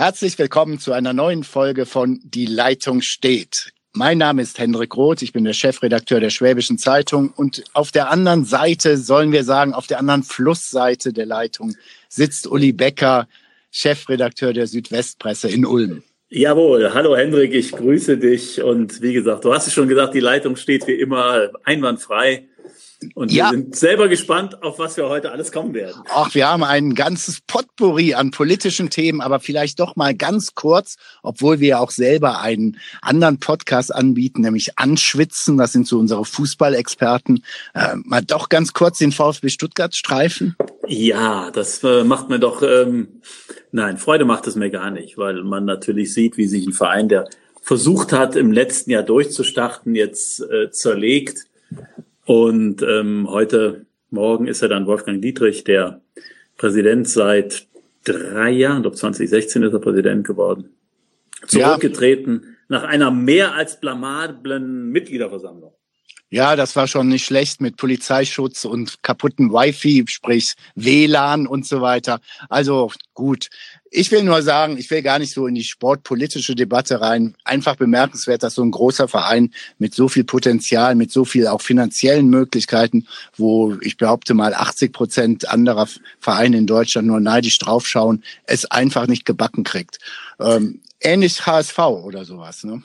Herzlich willkommen zu einer neuen Folge von Die Leitung steht. Mein Name ist Hendrik Roth, ich bin der Chefredakteur der Schwäbischen Zeitung und auf der anderen Seite, sollen wir sagen, auf der anderen Flussseite der Leitung sitzt Uli Becker, Chefredakteur der Südwestpresse in Ulm. Jawohl, hallo Hendrik, ich grüße dich und wie gesagt, du hast es schon gesagt, die Leitung steht wie immer einwandfrei. Und ja. wir sind selber gespannt, auf was wir heute alles kommen werden. Ach, wir haben ein ganzes Potpourri an politischen Themen, aber vielleicht doch mal ganz kurz, obwohl wir auch selber einen anderen Podcast anbieten, nämlich Anschwitzen, das sind so unsere Fußballexperten, äh, mal doch ganz kurz den VfB Stuttgart streifen. Ja, das äh, macht mir doch, ähm, nein, Freude macht es mir gar nicht, weil man natürlich sieht, wie sich ein Verein, der versucht hat, im letzten Jahr durchzustarten, jetzt äh, zerlegt und ähm, heute Morgen ist er dann Wolfgang Dietrich, der Präsident seit drei Jahren, ich glaube 2016 ist er Präsident geworden, zurückgetreten ja. nach einer mehr als blamablen Mitgliederversammlung. Ja, das war schon nicht schlecht mit Polizeischutz und kaputten Wi-Fi, sprich WLAN und so weiter. Also gut. Ich will nur sagen, ich will gar nicht so in die sportpolitische Debatte rein. Einfach bemerkenswert, dass so ein großer Verein mit so viel Potenzial, mit so viel auch finanziellen Möglichkeiten, wo ich behaupte mal 80 Prozent anderer Vereine in Deutschland nur neidisch draufschauen, es einfach nicht gebacken kriegt. Ähm, ähnlich HSV oder sowas. Ne?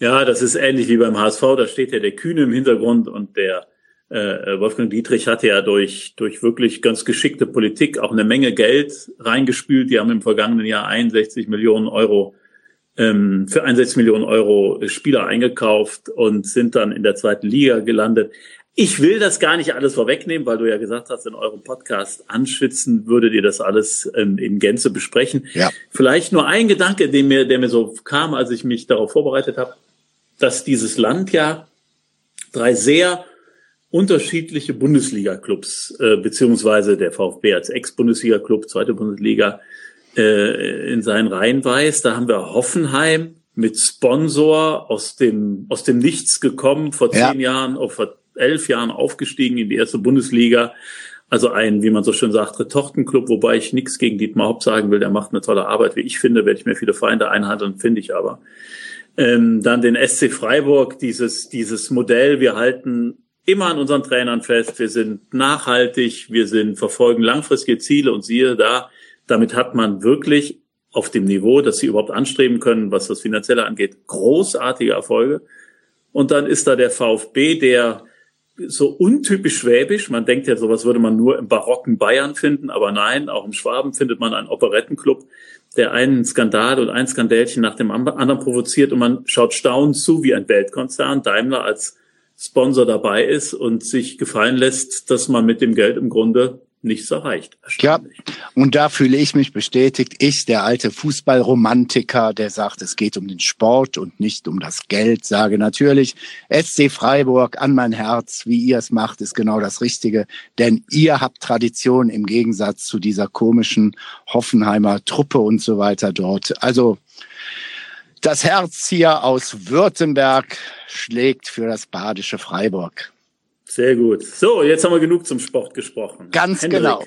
Ja, das ist ähnlich wie beim HSV. Da steht ja der Kühne im Hintergrund und der äh, Wolfgang Dietrich hatte ja durch, durch wirklich ganz geschickte Politik auch eine Menge Geld reingespült. Die haben im vergangenen Jahr 61 Millionen Euro ähm, für 61 Millionen Euro Spieler eingekauft und sind dann in der zweiten Liga gelandet. Ich will das gar nicht alles vorwegnehmen, weil du ja gesagt hast, in eurem Podcast anschwitzen würdet ihr das alles ähm, in Gänze besprechen. Ja. Vielleicht nur ein Gedanke, der mir, der mir so kam, als ich mich darauf vorbereitet habe, dass dieses Land ja drei sehr unterschiedliche Bundesliga-Clubs, äh, beziehungsweise der VfB als Ex-Bundesliga-Club, zweite Bundesliga, äh, in seinen Reihen weiß. Da haben wir Hoffenheim mit Sponsor aus dem, aus dem Nichts gekommen, vor zehn ja. Jahren, auf vor elf Jahren aufgestiegen in die erste Bundesliga. Also ein, wie man so schön sagt, Retortenclub, wobei ich nichts gegen Dietmar Haupt sagen will, der macht eine tolle Arbeit, wie ich finde, werde ich mir viele Feinde einhandeln, finde ich aber. Ähm, dann den SC Freiburg, dieses, dieses Modell, wir halten immer an unseren Trainern fest. Wir sind nachhaltig, wir sind, verfolgen langfristige Ziele und siehe da, damit hat man wirklich auf dem Niveau, das sie überhaupt anstreben können, was das Finanzielle angeht, großartige Erfolge. Und dann ist da der VfB, der so untypisch schwäbisch, man denkt ja, sowas würde man nur im barocken Bayern finden, aber nein, auch im Schwaben findet man einen Operettenclub, der einen Skandal und ein Skandälchen nach dem anderen provoziert und man schaut staunend zu, wie ein Weltkonzern, Daimler als Sponsor dabei ist und sich gefallen lässt, dass man mit dem Geld im Grunde nichts erreicht. Ja, und da fühle ich mich bestätigt. Ich, der alte Fußballromantiker, der sagt, es geht um den Sport und nicht um das Geld, sage natürlich, SC Freiburg an mein Herz, wie ihr es macht, ist genau das Richtige. Denn ihr habt Tradition im Gegensatz zu dieser komischen Hoffenheimer Truppe und so weiter dort. Also das Herz hier aus Württemberg schlägt für das badische Freiburg. Sehr gut. So, jetzt haben wir genug zum Sport gesprochen. Ganz Hendrik, genau.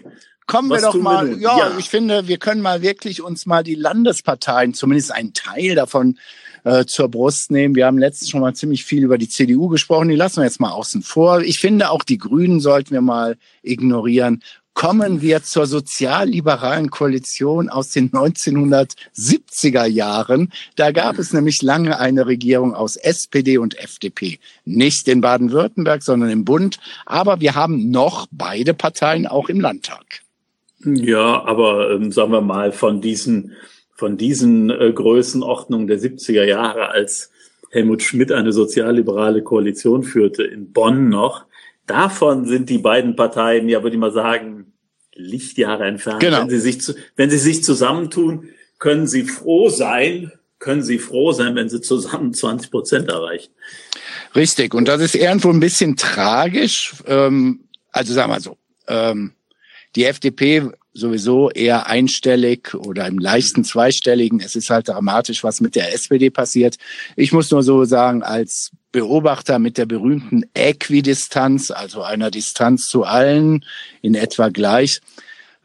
Kommen wir doch mal, ja, ja, ich finde, wir können mal wirklich uns mal die Landesparteien, zumindest einen Teil davon äh, zur Brust nehmen. Wir haben letztens schon mal ziemlich viel über die CDU gesprochen, die lassen wir jetzt mal außen vor. Ich finde, auch die Grünen sollten wir mal ignorieren kommen wir zur sozialliberalen Koalition aus den 1970er Jahren. Da gab es nämlich lange eine Regierung aus SPD und FDP. Nicht in Baden-Württemberg, sondern im Bund. Aber wir haben noch beide Parteien auch im Landtag. Ja, aber ähm, sagen wir mal, von diesen, von diesen äh, Größenordnungen der 70er Jahre, als Helmut Schmidt eine sozialliberale Koalition führte in Bonn noch, Davon sind die beiden Parteien, ja, würde ich mal sagen, Lichtjahre entfernt. Genau. Wenn sie sich, wenn sie sich zusammentun, können sie froh sein, können sie froh sein, wenn sie zusammen 20 Prozent erreichen. Richtig. Und das ist irgendwo ein bisschen tragisch. Ähm, also sagen wir so, ähm, die FDP sowieso eher einstellig oder im leichten zweistelligen. Es ist halt dramatisch, was mit der SPD passiert. Ich muss nur so sagen, als Beobachter mit der berühmten Äquidistanz, also einer Distanz zu allen in etwa gleich,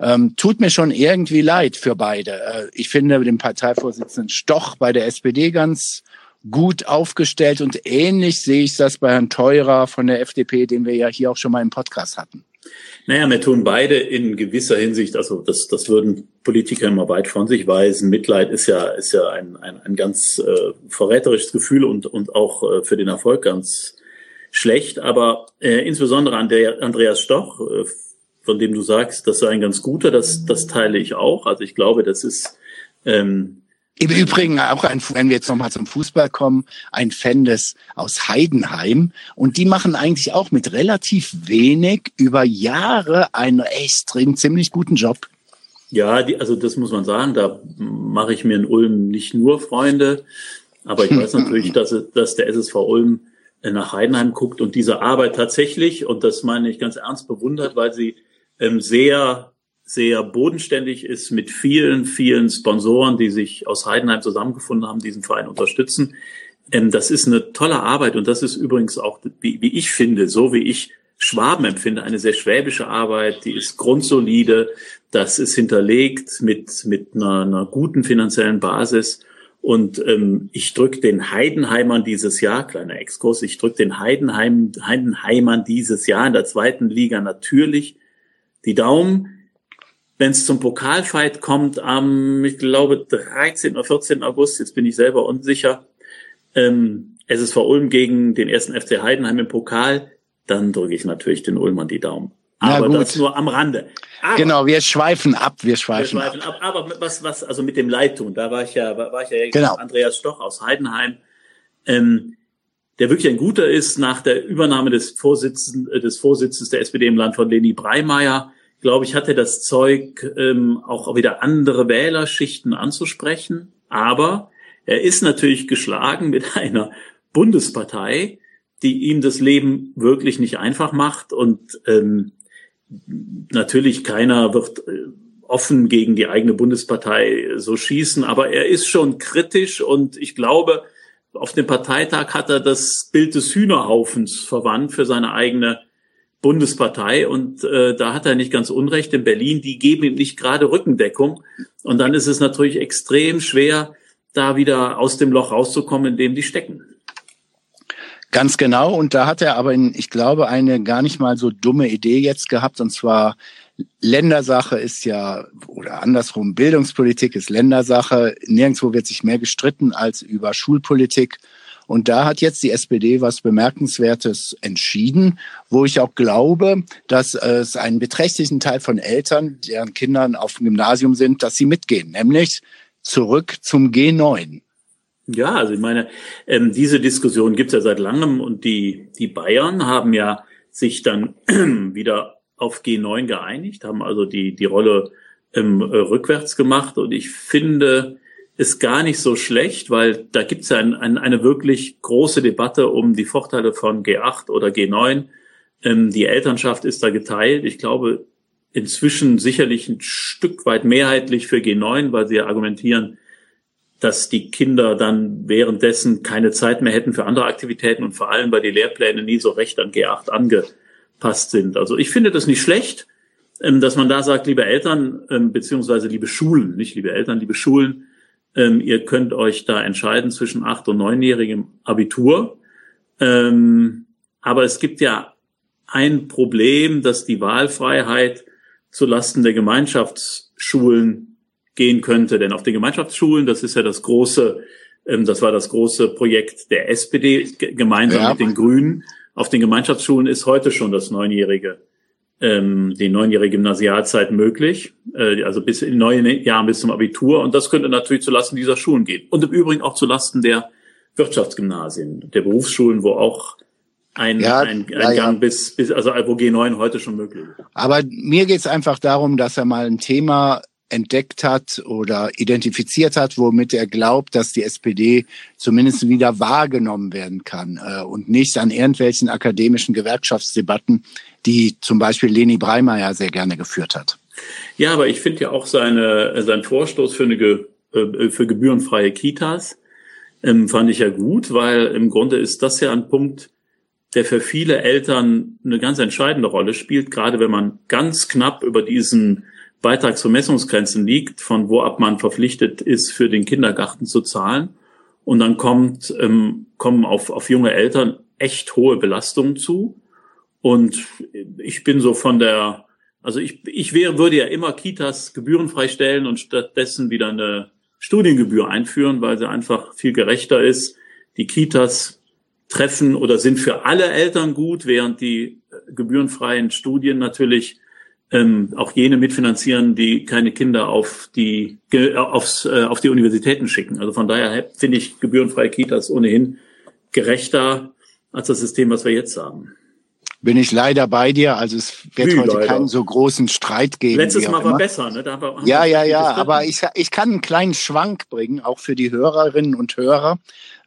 Ähm, tut mir schon irgendwie leid für beide. Äh, ich finde den Parteivorsitzenden Stoch bei der SPD ganz gut aufgestellt und ähnlich sehe ich das bei Herrn Teurer von der FDP, den wir ja hier auch schon mal im Podcast hatten. Naja, wir tun beide in gewisser Hinsicht, also das, das würden Politiker immer weit von sich weisen. Mitleid ist ja, ist ja ein, ein, ein ganz äh, verräterisches Gefühl und, und auch äh, für den Erfolg ganz schlecht. Aber äh, insbesondere an der Andreas Stoch, äh, von dem du sagst, das sei ein ganz guter, das, das teile ich auch. Also ich glaube, das ist ähm, im Übrigen auch ein, wenn wir jetzt nochmal zum Fußball kommen, ein Fan des aus Heidenheim. Und die machen eigentlich auch mit relativ wenig über Jahre einen extrem ziemlich guten Job. Ja, die, also das muss man sagen, da mache ich mir in Ulm nicht nur Freunde, aber ich weiß natürlich, dass, dass der SSV Ulm nach Heidenheim guckt und diese Arbeit tatsächlich, und das meine ich ganz ernst bewundert, weil sie ähm, sehr sehr bodenständig ist mit vielen, vielen Sponsoren, die sich aus Heidenheim zusammengefunden haben, diesen Verein unterstützen. Ähm, das ist eine tolle Arbeit und das ist übrigens auch, wie, wie ich finde, so wie ich Schwaben empfinde, eine sehr schwäbische Arbeit, die ist grundsolide, das ist hinterlegt mit, mit einer, einer guten finanziellen Basis. Und ähm, ich drücke den Heidenheimern dieses Jahr, kleiner Exkurs, ich drücke den Heidenheim, Heidenheimern dieses Jahr in der zweiten Liga natürlich die Daumen wenn es zum Pokalfight kommt am, ich glaube, 13. oder 14. August, jetzt bin ich selber unsicher, ähm, SSV Ulm gegen den ersten FC Heidenheim im Pokal, dann drücke ich natürlich den Ulmern die Daumen. Aber das nur am Rande. Aber, genau, wir schweifen ab, wir schweifen, wir schweifen ab. ab. Aber was, was, also mit dem Leidtun, da war ich ja, war ich ja genau. Andreas Stoch aus Heidenheim, ähm, der wirklich ein guter ist nach der Übernahme des Vorsitzenden, des Vorsitzes der SPD im Land von Leni Breimeyer glaube ich, hat er das Zeug, ähm, auch wieder andere Wählerschichten anzusprechen. Aber er ist natürlich geschlagen mit einer Bundespartei, die ihm das Leben wirklich nicht einfach macht. Und ähm, natürlich keiner wird äh, offen gegen die eigene Bundespartei so schießen, aber er ist schon kritisch und ich glaube, auf dem Parteitag hat er das Bild des Hühnerhaufens verwandt für seine eigene Bundespartei und äh, da hat er nicht ganz Unrecht. In Berlin, die geben ihm nicht gerade Rückendeckung und dann ist es natürlich extrem schwer, da wieder aus dem Loch rauszukommen, in dem die stecken. Ganz genau. Und da hat er aber, in, ich glaube, eine gar nicht mal so dumme Idee jetzt gehabt. Und zwar Ländersache ist ja, oder andersrum, Bildungspolitik ist Ländersache. Nirgendwo wird sich mehr gestritten als über Schulpolitik. Und da hat jetzt die SPD was Bemerkenswertes entschieden, wo ich auch glaube, dass es einen beträchtlichen Teil von Eltern, deren Kindern auf dem Gymnasium sind, dass sie mitgehen, nämlich zurück zum G9. Ja, also ich meine, ähm, diese Diskussion gibt es ja seit langem und die, die Bayern haben ja sich dann wieder auf G9 geeinigt, haben also die, die Rolle ähm, rückwärts gemacht und ich finde, ist gar nicht so schlecht, weil da gibt es ja ein, ein, eine wirklich große Debatte um die Vorteile von G8 oder G9. Ähm, die Elternschaft ist da geteilt. Ich glaube, inzwischen sicherlich ein Stück weit mehrheitlich für G9, weil sie argumentieren, dass die Kinder dann währenddessen keine Zeit mehr hätten für andere Aktivitäten und vor allem, weil die Lehrpläne nie so recht an G8 angepasst sind. Also ich finde das nicht schlecht, ähm, dass man da sagt, liebe Eltern, ähm, beziehungsweise liebe Schulen, nicht liebe Eltern, liebe Schulen, ähm, ihr könnt euch da entscheiden zwischen acht- und neunjährigem Abitur. Ähm, aber es gibt ja ein Problem, dass die Wahlfreiheit zulasten der Gemeinschaftsschulen gehen könnte. Denn auf den Gemeinschaftsschulen, das ist ja das große, ähm, das war das große Projekt der SPD gemeinsam ja. mit den Grünen. Auf den Gemeinschaftsschulen ist heute schon das neunjährige ähm, die neunjährige Gymnasialzeit möglich, äh, also bis in neun Jahren bis zum Abitur. Und das könnte natürlich zulasten dieser Schulen gehen. Und im Übrigen auch zulasten der Wirtschaftsgymnasien, der Berufsschulen, wo auch ein, ja, ein, ein ja, Gang bis, bis, also wo G9 heute schon möglich ist. Aber mir geht es einfach darum, dass er mal ein Thema entdeckt hat oder identifiziert hat, womit er glaubt, dass die SPD zumindest wieder wahrgenommen werden kann äh, und nicht an irgendwelchen akademischen Gewerkschaftsdebatten, die zum Beispiel Leni Breimeyer sehr gerne geführt hat. Ja, aber ich finde ja auch seine, sein Vorstoß für, eine, äh, für gebührenfreie Kitas ähm, fand ich ja gut, weil im Grunde ist das ja ein Punkt, der für viele Eltern eine ganz entscheidende Rolle spielt, gerade wenn man ganz knapp über diesen Beitragsvermessungsgrenzen liegt, von wo ab man verpflichtet ist, für den Kindergarten zu zahlen. Und dann kommt, ähm, kommen auf, auf junge Eltern echt hohe Belastungen zu. Und ich bin so von der, also ich, ich wäre, würde ja immer Kitas gebührenfrei stellen und stattdessen wieder eine Studiengebühr einführen, weil sie einfach viel gerechter ist. Die Kitas treffen oder sind für alle Eltern gut, während die gebührenfreien Studien natürlich ähm, auch jene mitfinanzieren, die keine Kinder auf die aufs, äh, auf die Universitäten schicken. Also von daher finde ich gebührenfreie Kitas ohnehin gerechter als das System, was wir jetzt haben bin ich leider bei dir. Also es wird Wie, heute leider. keinen so großen Streit geben. Letztes Mal war besser, ne? Da war, ja, ja, ja. Aber ich, ich kann einen kleinen Schwank bringen, auch für die Hörerinnen und Hörer.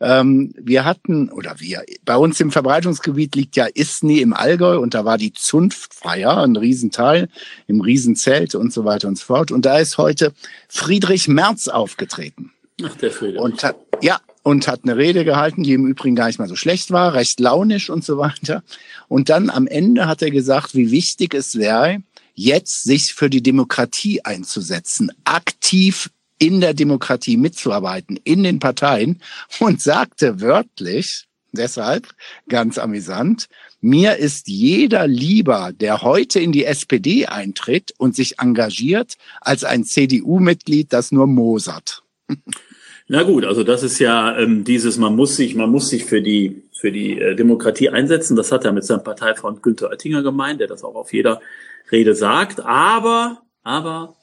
Ähm, wir hatten, oder wir, bei uns im Verbreitungsgebiet liegt ja Isny im Allgäu und da war die Zunftfeier, ein Riesenteil, im Riesenzelt und so weiter und so fort. Und da ist heute Friedrich Merz aufgetreten. Ach, der Friedrich. Und ja, und hat eine Rede gehalten, die im Übrigen gar nicht mal so schlecht war, recht launisch und so weiter. Und dann am Ende hat er gesagt, wie wichtig es wäre, jetzt sich für die Demokratie einzusetzen, aktiv in der Demokratie mitzuarbeiten, in den Parteien und sagte wörtlich, deshalb ganz amüsant, mir ist jeder lieber, der heute in die SPD eintritt und sich engagiert, als ein CDU-Mitglied, das nur mosert. Na gut, also das ist ja ähm, dieses, man muss sich, man muss sich für die für die äh, Demokratie einsetzen. Das hat er mit seinem Parteifreund Günther Oettinger gemeint, der das auch auf jeder Rede sagt. Aber, aber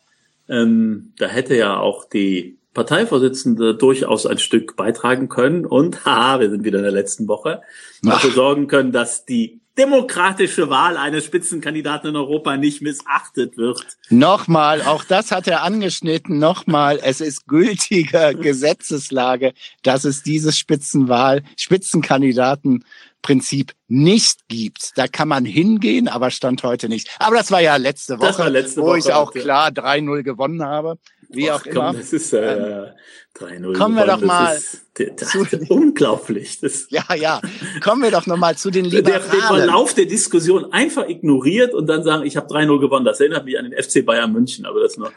ähm, da hätte ja auch die Parteivorsitzende durchaus ein Stück beitragen können und haha, wir sind wieder in der letzten Woche, dafür sorgen können, dass die demokratische Wahl eines Spitzenkandidaten in Europa nicht missachtet wird. Nochmal, auch das hat er angeschnitten. Nochmal, es ist gültige Gesetzeslage, dass es dieses Spitzenwahl, Spitzenkandidatenprinzip nicht gibt. Da kann man hingehen, aber stand heute nicht. Aber das war ja letzte Woche, letzte wo Woche, ich auch klar 3-0 gewonnen habe wie auch immer. das ist äh, 3-0. Kommen wir doch mal ist, das ist unglaublich. Das ja, ja. Kommen wir doch noch mal zu den Liberalen. Der, den Verlauf der Diskussion einfach ignoriert und dann sagen, ich habe 3-0 gewonnen. Das erinnert mich an den FC Bayern München, aber das nur.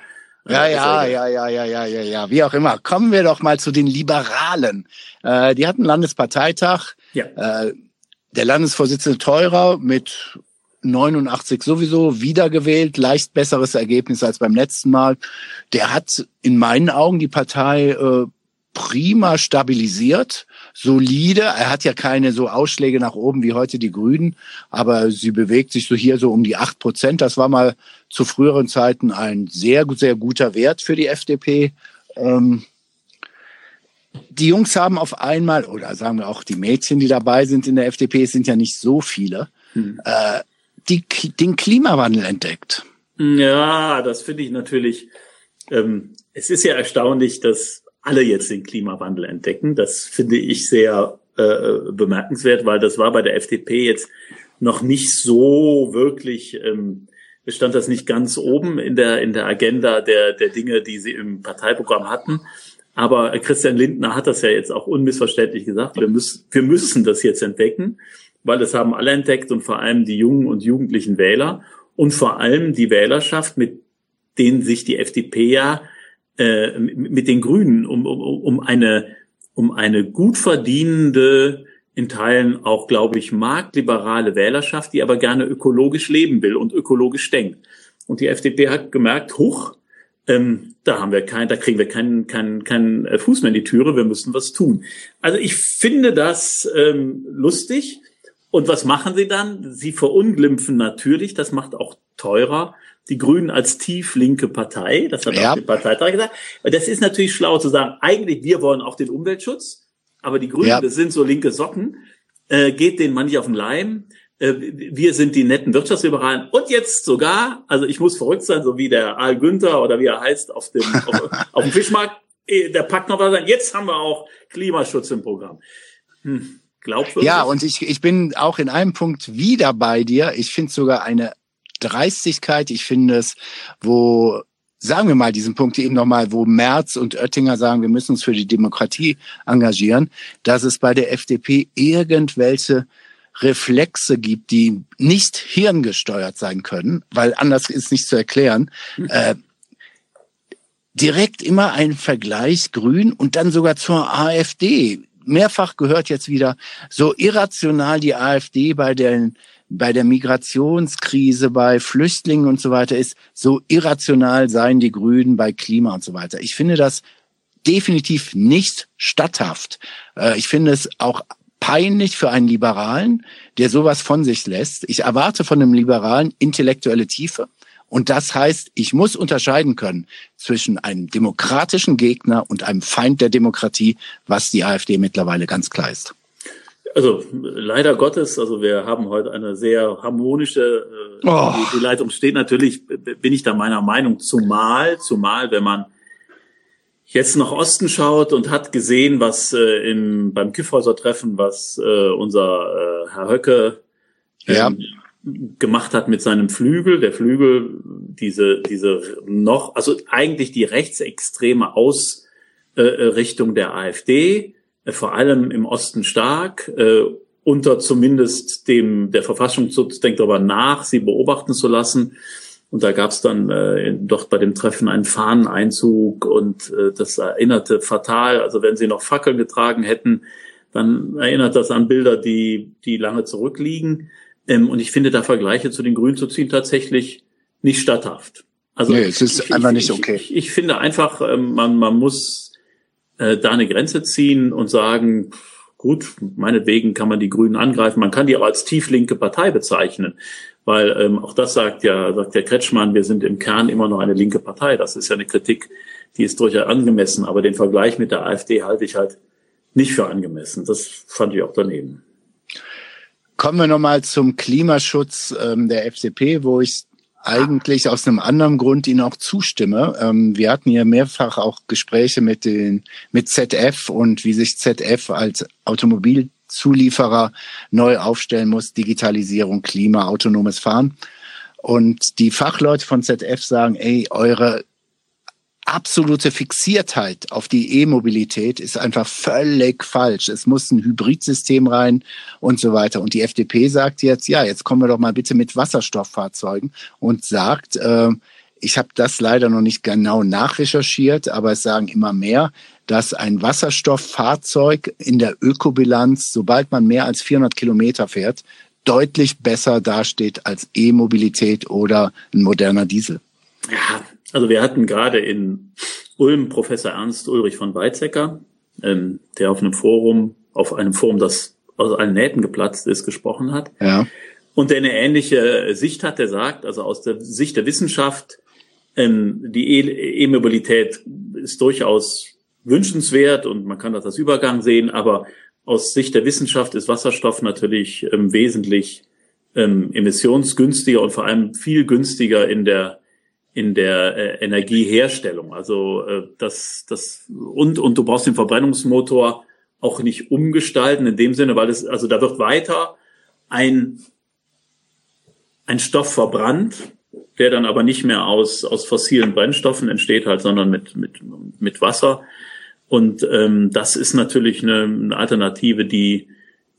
Ja, ja, ja, ja, ja, ja, ja, ja, wie auch immer. Kommen wir doch mal zu den Liberalen. Äh, die hatten Landesparteitag. Ja. Äh, der Landesvorsitzende Teurer mit 89 sowieso wiedergewählt, leicht besseres Ergebnis als beim letzten Mal. Der hat in meinen Augen die Partei äh, prima stabilisiert, solide. Er hat ja keine so Ausschläge nach oben wie heute die Grünen, aber sie bewegt sich so hier so um die acht Prozent. Das war mal zu früheren Zeiten ein sehr, sehr guter Wert für die FDP. Ähm, die Jungs haben auf einmal, oder sagen wir auch die Mädchen, die dabei sind in der FDP, es sind ja nicht so viele, hm. äh, die, den Klimawandel entdeckt. Ja, das finde ich natürlich. Ähm, es ist ja erstaunlich, dass alle jetzt den Klimawandel entdecken. Das finde ich sehr äh, bemerkenswert, weil das war bei der FDP jetzt noch nicht so wirklich. Ähm, stand das nicht ganz oben in der in der Agenda der der Dinge, die sie im Parteiprogramm hatten. Aber Christian Lindner hat das ja jetzt auch unmissverständlich gesagt. Wir müssen wir müssen das jetzt entdecken weil das haben alle entdeckt und vor allem die jungen und jugendlichen Wähler und vor allem die Wählerschaft, mit denen sich die FDP ja äh, mit den Grünen um, um, um eine um eine gut verdienende in Teilen auch, glaube ich, marktliberale Wählerschaft, die aber gerne ökologisch leben will und ökologisch denkt. Und die FDP hat gemerkt, huch, ähm, da haben wir kein, da kriegen wir keinen keinen keinen Fuß mehr in die Türe, wir müssen was tun. Also ich finde das ähm, lustig. Und was machen sie dann? Sie verunglimpfen natürlich, das macht auch teurer, die Grünen als tieflinke Partei, das hat ja. auch die Parteitag gesagt. Das ist natürlich schlau zu sagen, eigentlich wir wollen auch den Umweltschutz, aber die Grünen, ja. das sind so linke Socken, äh, geht denen manchmal auf den Leim. Äh, wir sind die netten Wirtschaftsliberalen und jetzt sogar, also ich muss verrückt sein, so wie der Al Günther oder wie er heißt auf dem, auf, auf dem Fischmarkt, äh, der packt noch was an. Jetzt haben wir auch Klimaschutz im Programm. Hm. Glaubwürdig? Ja, und ich, ich bin auch in einem Punkt wieder bei dir. Ich finde sogar eine Dreistigkeit. Ich finde es, wo sagen wir mal diesen Punkt eben nochmal, wo Merz und Oettinger sagen, wir müssen uns für die Demokratie engagieren, dass es bei der FDP irgendwelche Reflexe gibt, die nicht hirngesteuert sein können, weil anders ist nicht zu erklären, hm. äh, direkt immer ein Vergleich Grün und dann sogar zur AfD. Mehrfach gehört jetzt wieder, so irrational die AfD bei den bei der Migrationskrise, bei Flüchtlingen und so weiter ist, so irrational seien die Grünen bei Klima und so weiter. Ich finde das definitiv nicht statthaft. Äh, ich finde es auch peinlich für einen Liberalen, der sowas von sich lässt. Ich erwarte von einem Liberalen intellektuelle Tiefe. Und das heißt, ich muss unterscheiden können zwischen einem demokratischen Gegner und einem Feind der Demokratie, was die AfD mittlerweile ganz klar ist. Also leider Gottes, also wir haben heute eine sehr harmonische, äh, oh. die, die Leitung steht natürlich, bin ich da meiner Meinung, zumal, zumal, wenn man jetzt nach Osten schaut und hat gesehen, was äh, im, beim Kiffhäuser-Treffen, was äh, unser äh, Herr Höcke ja. ähm, gemacht hat mit seinem Flügel, der Flügel, diese, diese noch, also eigentlich die rechtsextreme Ausrichtung äh, der AfD, äh, vor allem im Osten stark, äh, unter zumindest dem, der Verfassungsschutz denkt darüber nach, sie beobachten zu lassen. Und da gab es dann äh, dort bei dem Treffen einen Fahneneinzug und äh, das erinnerte fatal. Also wenn sie noch Fackeln getragen hätten, dann erinnert das an Bilder, die, die lange zurückliegen. Ähm, und ich finde da Vergleiche zu den Grünen zu ziehen tatsächlich nicht statthaft. Also nee, es ist ich, einfach nicht okay. Ich, ich, ich finde einfach, ähm, man, man muss äh, da eine Grenze ziehen und sagen, gut, meinetwegen kann man die Grünen angreifen, man kann die auch als tieflinke Partei bezeichnen weil ähm, auch das sagt ja, sagt der Kretschmann, wir sind im Kern immer noch eine linke Partei. Das ist ja eine Kritik, die ist durchaus angemessen, aber den Vergleich mit der AfD halte ich halt nicht für angemessen. Das fand ich auch daneben. Kommen wir nochmal zum Klimaschutz ähm, der FDP, wo ich eigentlich aus einem anderen Grund Ihnen auch zustimme. Ähm, wir hatten hier mehrfach auch Gespräche mit den mit ZF und wie sich ZF als Automobil Zulieferer neu aufstellen muss, Digitalisierung, Klima, autonomes Fahren. Und die Fachleute von ZF sagen, ey, eure absolute Fixiertheit auf die E-Mobilität ist einfach völlig falsch. Es muss ein Hybridsystem rein und so weiter. Und die FDP sagt jetzt, ja, jetzt kommen wir doch mal bitte mit Wasserstofffahrzeugen und sagt, äh, ich habe das leider noch nicht genau nachrecherchiert, aber es sagen immer mehr, dass ein Wasserstofffahrzeug in der Ökobilanz, sobald man mehr als 400 Kilometer fährt, deutlich besser dasteht als E-Mobilität oder ein moderner Diesel. Ja, also wir hatten gerade in Ulm Professor Ernst Ulrich von Weizsäcker, ähm, der auf einem Forum, auf einem Forum, das aus allen Nähten geplatzt ist, gesprochen hat. Ja. Und der eine ähnliche Sicht hat, der sagt, also aus der Sicht der Wissenschaft ähm, die e- E-Mobilität ist durchaus wünschenswert und man kann das als Übergang sehen, aber aus Sicht der Wissenschaft ist Wasserstoff natürlich ähm, wesentlich ähm, emissionsgünstiger und vor allem viel günstiger in der in der äh, Energieherstellung. Also äh, das das und und du brauchst den Verbrennungsmotor auch nicht umgestalten in dem Sinne, weil es also da wird weiter ein ein Stoff verbrannt, der dann aber nicht mehr aus, aus fossilen Brennstoffen entsteht halt, sondern mit, mit, mit Wasser. Und ähm, das ist natürlich eine, eine Alternative, die,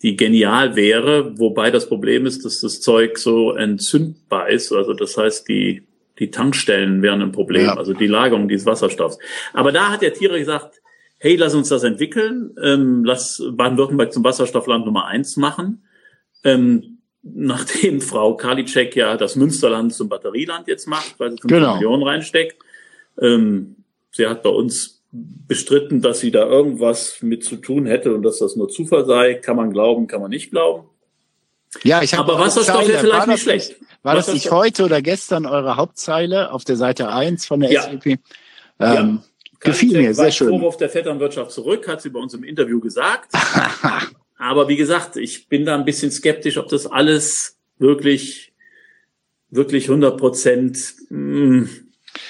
die genial wäre, wobei das Problem ist, dass das Zeug so entzündbar ist. Also das heißt, die, die Tankstellen wären ein Problem, ja. also die Lagerung dieses Wasserstoffs. Aber da hat der Tiere gesagt, hey, lass uns das entwickeln, ähm, lass Baden-Württemberg zum Wasserstoffland Nummer eins machen. Ähm, nachdem Frau Karliczek ja das Münsterland zum Batterieland jetzt macht, weil sie 5 genau. Millionen reinsteckt. Ähm, sie hat bei uns bestritten, dass sie da irgendwas mit zu tun hätte und dass das nur Zufall sei. Kann man glauben, kann man nicht glauben. Ja, ich habe. Aber Wasserstoff wäre vielleicht nicht schlecht. War das nicht heute oder gestern eure Hauptzeile auf der Seite 1 von der ja. SVP? Ähm, ja. Gefiel mir, sehr schön. Vorwurf der Vetternwirtschaft zurück, hat sie bei uns im Interview gesagt. Aber wie gesagt, ich bin da ein bisschen skeptisch, ob das alles wirklich, wirklich 100 Prozent.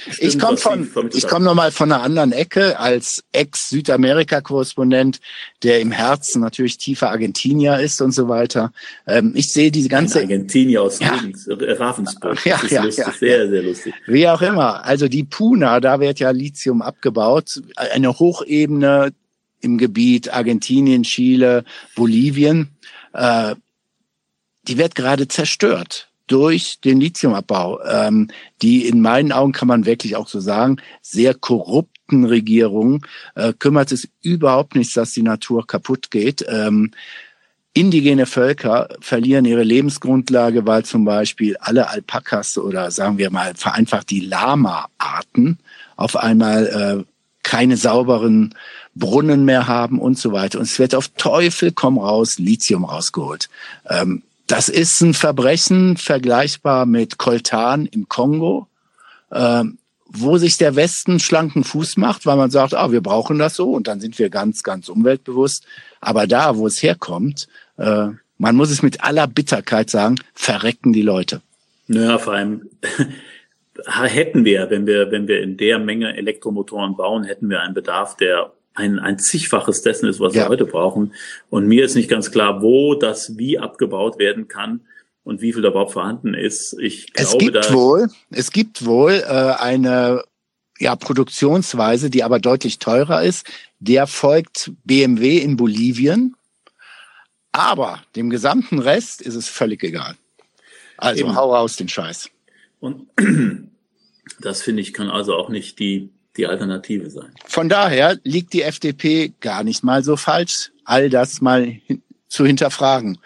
Hm, ich komme von, ich komme nochmal von einer anderen Ecke als Ex-Südamerika-Korrespondent, der im Herzen natürlich tiefer Argentinier ist und so weiter. Ähm, ich sehe diese ganze Ein Argentinier aus ja. Ravensburg. Ja, ja, lustig, ja, sehr, sehr lustig. Wie auch immer. Also die Puna, da wird ja Lithium abgebaut. Eine Hochebene im Gebiet Argentinien, Chile, Bolivien. Äh, die wird gerade zerstört durch den Lithiumabbau. Ähm, die in meinen Augen kann man wirklich auch so sagen, sehr korrupten Regierung äh, kümmert es überhaupt nicht, dass die Natur kaputt geht. Ähm, Indigene Völker verlieren ihre Lebensgrundlage, weil zum Beispiel alle Alpakas oder sagen wir mal vereinfacht die Lama-Arten auf einmal äh, keine sauberen Brunnen mehr haben und so weiter. Und es wird auf Teufel komm raus Lithium rausgeholt. Ähm, das ist ein Verbrechen vergleichbar mit Koltan im Kongo, ähm, wo sich der Westen schlanken Fuß macht, weil man sagt, ah, wir brauchen das so und dann sind wir ganz, ganz umweltbewusst. Aber da, wo es herkommt, äh, man muss es mit aller Bitterkeit sagen, verrecken die Leute. Naja, vor allem hätten wir, wenn wir, wenn wir in der Menge Elektromotoren bauen, hätten wir einen Bedarf, der ein, ein zigfaches dessen ist, was ja. wir heute brauchen. Und mir ist nicht ganz klar, wo das wie abgebaut werden kann und wie viel da überhaupt vorhanden ist. Ich glaube, es gibt wohl, es gibt wohl äh, eine ja, Produktionsweise, die aber deutlich teurer ist. Der folgt BMW in Bolivien. Aber dem gesamten Rest ist es völlig egal. Also Eben. hau raus den Scheiß. Und das finde ich kann also auch nicht die die Alternative sein. Von daher liegt die FDP gar nicht mal so falsch, all das mal hin zu hinterfragen.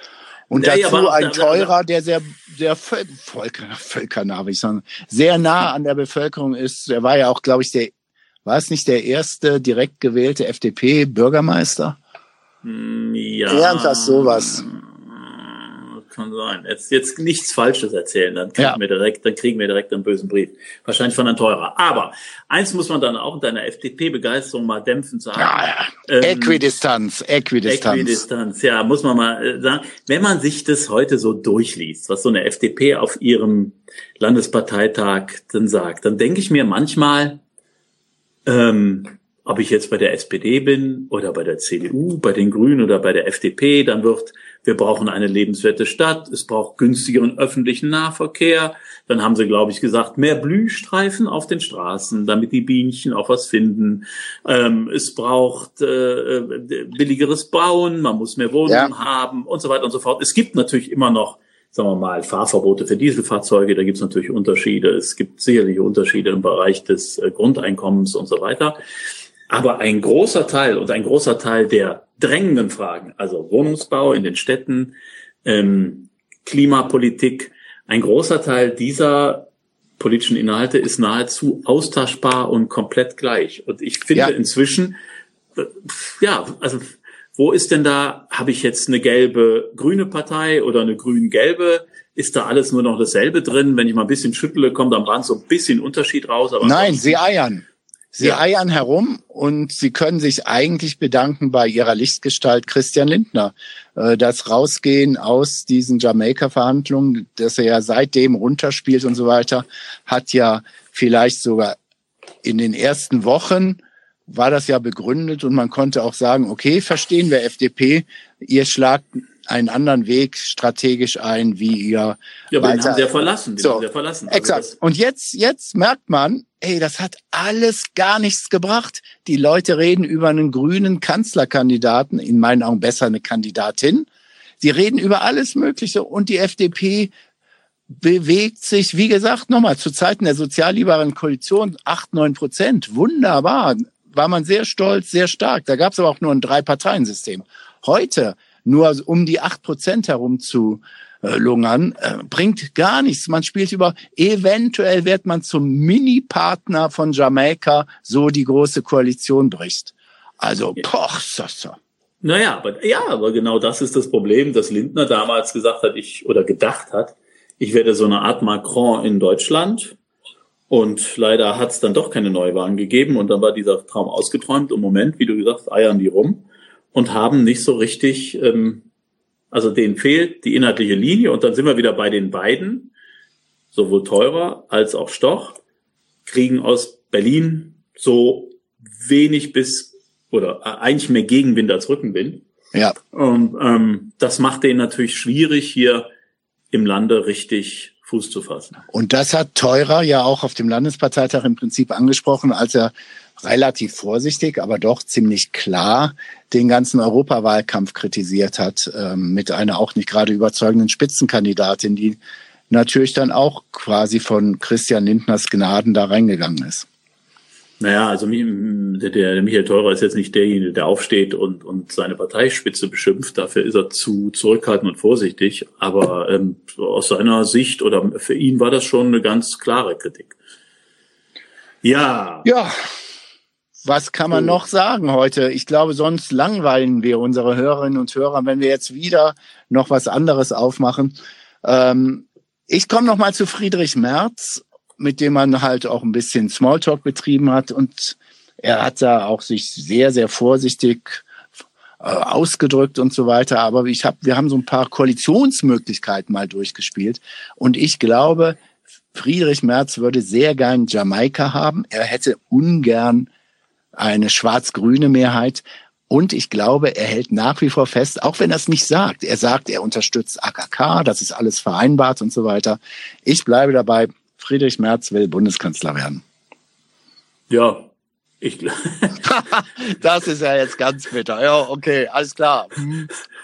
Und nee, dazu ein teurer, der sehr, sehr Völker, völkernah, will ich sagen, sehr nah an der Bevölkerung ist. Er war ja auch, glaube ich, der, war es nicht der erste direkt gewählte FDP-Bürgermeister? Hm, ja. Irgendwas sowas kann sein. Jetzt, jetzt nichts Falsches erzählen, dann kriegen, ja. wir direkt, dann kriegen wir direkt einen bösen Brief. Wahrscheinlich von einem Teurer. Aber eins muss man dann auch in deiner FDP-Begeisterung mal dämpfen sagen. Ja, ja. Ähm, Äquidistanz, Äquidistanz. Äquidistanz, ja, muss man mal äh, sagen. Wenn man sich das heute so durchliest, was so eine FDP auf ihrem Landesparteitag dann sagt, dann denke ich mir manchmal, ähm, ob ich jetzt bei der SPD bin oder bei der CDU, bei den Grünen oder bei der FDP, dann wird, wir brauchen eine lebenswerte Stadt, es braucht günstigeren öffentlichen Nahverkehr. Dann haben sie, glaube ich, gesagt, mehr Blühstreifen auf den Straßen, damit die Bienchen auch was finden. Ähm, es braucht äh, äh billigeres Bauen, man muss mehr Wohnungen ja. haben und so weiter und so fort. Es gibt natürlich immer noch sagen wir mal, Fahrverbote für Dieselfahrzeuge, da gibt es natürlich Unterschiede. Es gibt sicherlich Unterschiede im Bereich des äh, Grundeinkommens und so weiter. Aber ein großer Teil und ein großer Teil der drängenden Fragen, also Wohnungsbau in den Städten, ähm, Klimapolitik, ein großer Teil dieser politischen Inhalte ist nahezu austauschbar und komplett gleich. Und ich finde ja. inzwischen, äh, ja, also wo ist denn da, habe ich jetzt eine gelbe grüne Partei oder eine grün-gelbe? Ist da alles nur noch dasselbe drin? Wenn ich mal ein bisschen schüttle, kommt am Rand so ein bisschen Unterschied raus. Aber Nein, sie eiern. Sie ja. eiern herum und Sie können sich eigentlich bedanken bei Ihrer Lichtgestalt Christian Lindner. Äh, das Rausgehen aus diesen Jamaika-Verhandlungen, dass er ja seitdem runterspielt und so weiter, hat ja vielleicht sogar in den ersten Wochen war das ja begründet und man konnte auch sagen, okay, verstehen wir FDP, ihr schlagt einen anderen Weg strategisch ein, wie ihr ja, aber. Den haben sie ja verlassen. Den so, haben sie ja verlassen. Also exakt. Und jetzt, jetzt merkt man, ey, das hat alles gar nichts gebracht. Die Leute reden über einen grünen Kanzlerkandidaten, in meinen Augen besser eine Kandidatin. Sie reden über alles Mögliche und die FDP bewegt sich, wie gesagt, nochmal zu Zeiten der sozialliberalen Koalition acht neun Prozent. Wunderbar. War man sehr stolz, sehr stark. Da gab es aber auch nur ein Drei-Parteien-System. Heute nur um die acht Prozent herum zu äh, lungern, äh, bringt gar nichts. Man spielt über, eventuell wird man zum Mini-Partner von Jamaika, so die große Koalition bricht. Also, poch, Sasa. Naja, aber, ja, aber genau das ist das Problem, dass Lindner damals gesagt hat, ich, oder gedacht hat, ich werde so eine Art Macron in Deutschland. Und leider hat es dann doch keine Neuwahlen gegeben und dann war dieser Traum ausgeträumt. Im Moment, wie du gesagt, eiern die rum und haben nicht so richtig, ähm, also denen fehlt die inhaltliche Linie und dann sind wir wieder bei den beiden, sowohl teurer als auch Stoch, kriegen aus Berlin so wenig bis oder eigentlich mehr Gegenwind als Rückenwind. Ja. Und ähm, das macht denen natürlich schwierig, hier im Lande richtig Fuß zu fassen. Und das hat Teurer ja auch auf dem Landesparteitag im Prinzip angesprochen, als er relativ vorsichtig, aber doch ziemlich klar den ganzen Europawahlkampf kritisiert hat, ähm, mit einer auch nicht gerade überzeugenden Spitzenkandidatin, die natürlich dann auch quasi von Christian Lindners Gnaden da reingegangen ist. Naja, also der, Michael Theurer ist jetzt nicht derjenige, der aufsteht und, und seine Parteispitze beschimpft. Dafür ist er zu zurückhaltend und vorsichtig. Aber ähm, aus seiner Sicht oder für ihn war das schon eine ganz klare Kritik. Ja. Ja. Was kann man noch sagen heute? Ich glaube, sonst langweilen wir unsere Hörerinnen und Hörer, wenn wir jetzt wieder noch was anderes aufmachen. Ähm, ich komme noch mal zu Friedrich Merz mit dem man halt auch ein bisschen Smalltalk betrieben hat. Und er hat da auch sich sehr, sehr vorsichtig äh, ausgedrückt und so weiter. Aber ich hab, wir haben so ein paar Koalitionsmöglichkeiten mal durchgespielt. Und ich glaube, Friedrich Merz würde sehr gern Jamaika haben. Er hätte ungern eine schwarz-grüne Mehrheit. Und ich glaube, er hält nach wie vor fest, auch wenn er es nicht sagt. Er sagt, er unterstützt AKK, das ist alles vereinbart und so weiter. Ich bleibe dabei, Friedrich Merz will Bundeskanzler werden. Ja, ich Das ist ja jetzt ganz bitter. Ja, okay, alles klar.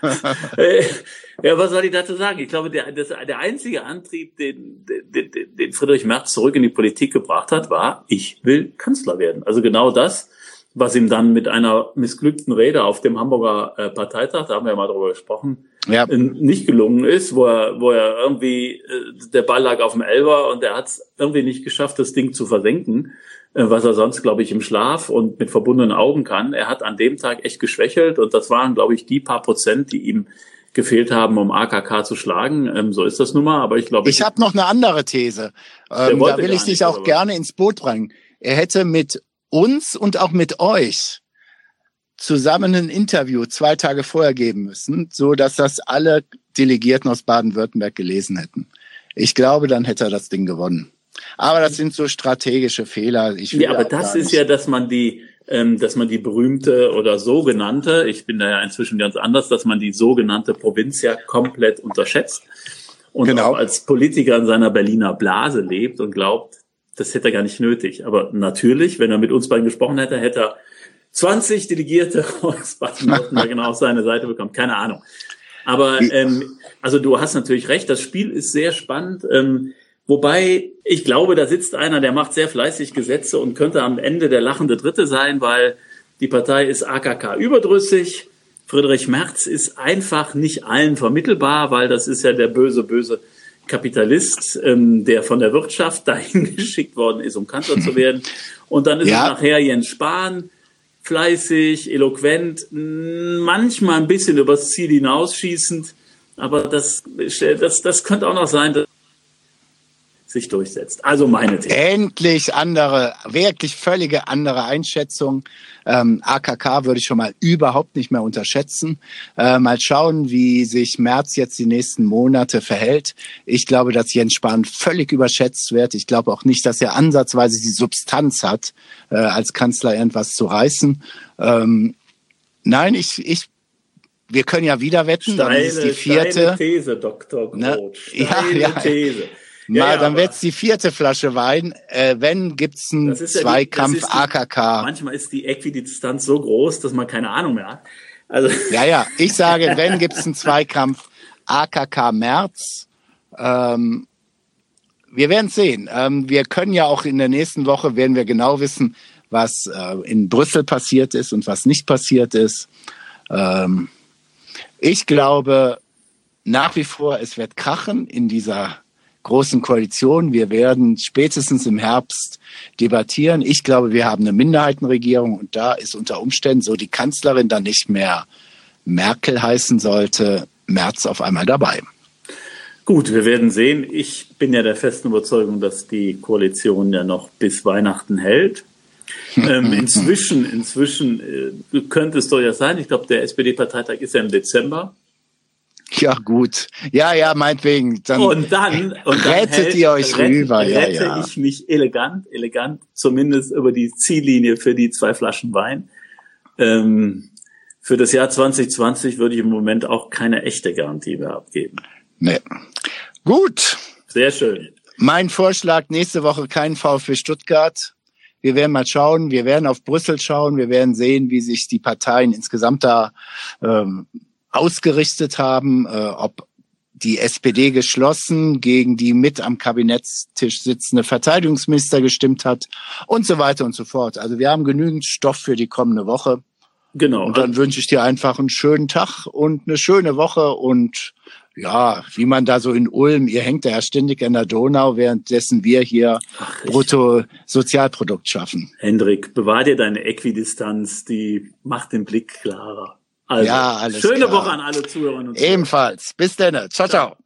ja, was soll ich dazu sagen? Ich glaube, der, das, der einzige Antrieb, den, den, den Friedrich Merz zurück in die Politik gebracht hat, war, ich will Kanzler werden. Also genau das, was ihm dann mit einer missglückten Rede auf dem Hamburger äh, Parteitag, da haben wir ja mal drüber gesprochen, ja. Äh, nicht gelungen ist, wo er, wo er irgendwie, äh, der Ball lag auf dem Elber und er hat es irgendwie nicht geschafft, das Ding zu versenken, äh, was er sonst, glaube ich, im Schlaf und mit verbundenen Augen kann. Er hat an dem Tag echt geschwächelt und das waren, glaube ich, die paar Prozent, die ihm gefehlt haben, um AKK zu schlagen. Ähm, so ist das nun mal, aber ich glaube... Ich, ich habe noch eine andere These. Ähm, da will ich dich auch gerne ins Boot bringen. Er hätte mit uns und auch mit euch zusammen ein Interview zwei Tage vorher geben müssen, so dass das alle Delegierten aus Baden-Württemberg gelesen hätten. Ich glaube, dann hätte er das Ding gewonnen. Aber das sind so strategische Fehler. Ich ja, aber das ist ja, dass man die, ähm, dass man die berühmte oder sogenannte, ich bin da ja inzwischen ganz anders, dass man die sogenannte Provinz ja komplett unterschätzt und genau. auch als Politiker in seiner Berliner Blase lebt und glaubt, das hätte er gar nicht nötig. Aber natürlich, wenn er mit uns beiden gesprochen hätte, hätte er 20 Delegierte aus Baden-Württemberg genau auf seine Seite bekommen. Keine Ahnung. Aber ähm, also du hast natürlich recht, das Spiel ist sehr spannend. Ähm, wobei ich glaube, da sitzt einer, der macht sehr fleißig Gesetze und könnte am Ende der lachende Dritte sein, weil die Partei ist AKK überdrüssig. Friedrich Merz ist einfach nicht allen vermittelbar, weil das ist ja der böse, böse Kapitalist, ähm, der von der Wirtschaft dahin geschickt worden ist, um Kanzler zu werden. Und dann ist ja. es nachher Jens Spahn, fleißig, eloquent, manchmal ein bisschen übers Ziel hinausschießend. Aber das, das, das könnte auch noch sein, dass sich durchsetzt. Also meine These. Endlich andere, wirklich völlige andere Einschätzung. Ähm, AKK würde ich schon mal überhaupt nicht mehr unterschätzen. Äh, mal schauen, wie sich März jetzt die nächsten Monate verhält. Ich glaube, dass Jens Spahn völlig überschätzt wird. Ich glaube auch nicht, dass er ansatzweise die Substanz hat, äh, als Kanzler irgendwas zu reißen. Ähm, nein, ich, ich wir können ja wieder wetten, steile, dann ist die vierte. These, Dr. Groth. Ne? Ja, ja. These. Mal, ja, dann wird's die vierte Flasche Wein. Äh, wenn gibt's einen Zweikampf ja AKK. Manchmal ist die Äquidistanz so groß, dass man keine Ahnung mehr hat. Also ja, ja. Ich sage, wenn gibt's einen Zweikampf AKK März. Ähm, wir werden sehen. Ähm, wir können ja auch in der nächsten Woche werden wir genau wissen, was äh, in Brüssel passiert ist und was nicht passiert ist. Ähm, ich glaube nach wie vor, es wird krachen in dieser großen Koalition. Wir werden spätestens im Herbst debattieren. Ich glaube, wir haben eine Minderheitenregierung und da ist unter Umständen so die Kanzlerin dann nicht mehr Merkel heißen sollte, Merz auf einmal dabei. Gut, wir werden sehen. Ich bin ja der festen Überzeugung, dass die Koalition ja noch bis Weihnachten hält. ähm, inzwischen, inzwischen äh, könnte es doch ja sein. Ich glaube, der SPD-Parteitag ist ja im Dezember. Ja, gut. Ja, ja, meinetwegen. Dann und dann, und dann rettet hält, ihr euch rette, rüber. Ja, rette ja. ich mich elegant, elegant, zumindest über die Ziellinie für die zwei Flaschen Wein. Ähm, für das Jahr 2020 würde ich im Moment auch keine echte Garantie mehr abgeben. Nee. Gut. Sehr schön. Mein Vorschlag, nächste Woche kein VfB Stuttgart. Wir werden mal schauen, wir werden auf Brüssel schauen, wir werden sehen, wie sich die Parteien insgesamt da ähm, ausgerichtet haben, äh, ob die SPD geschlossen gegen die mit am Kabinettstisch sitzende Verteidigungsminister gestimmt hat und so weiter und so fort. Also wir haben genügend Stoff für die kommende Woche. Genau. Und dann wünsche ich dir einfach einen schönen Tag und eine schöne Woche und ja, wie man da so in Ulm, ihr hängt da ja ständig an der Donau, währenddessen wir hier Ach, Bruttosozialprodukt schaffen. Hendrik, bewahr dir deine Äquidistanz, die macht den Blick klarer. Also, ja, alles schöne klar. Woche an alle Zuhörerinnen und Zuhörer. Ebenfalls. Bis dann. Ciao, ciao.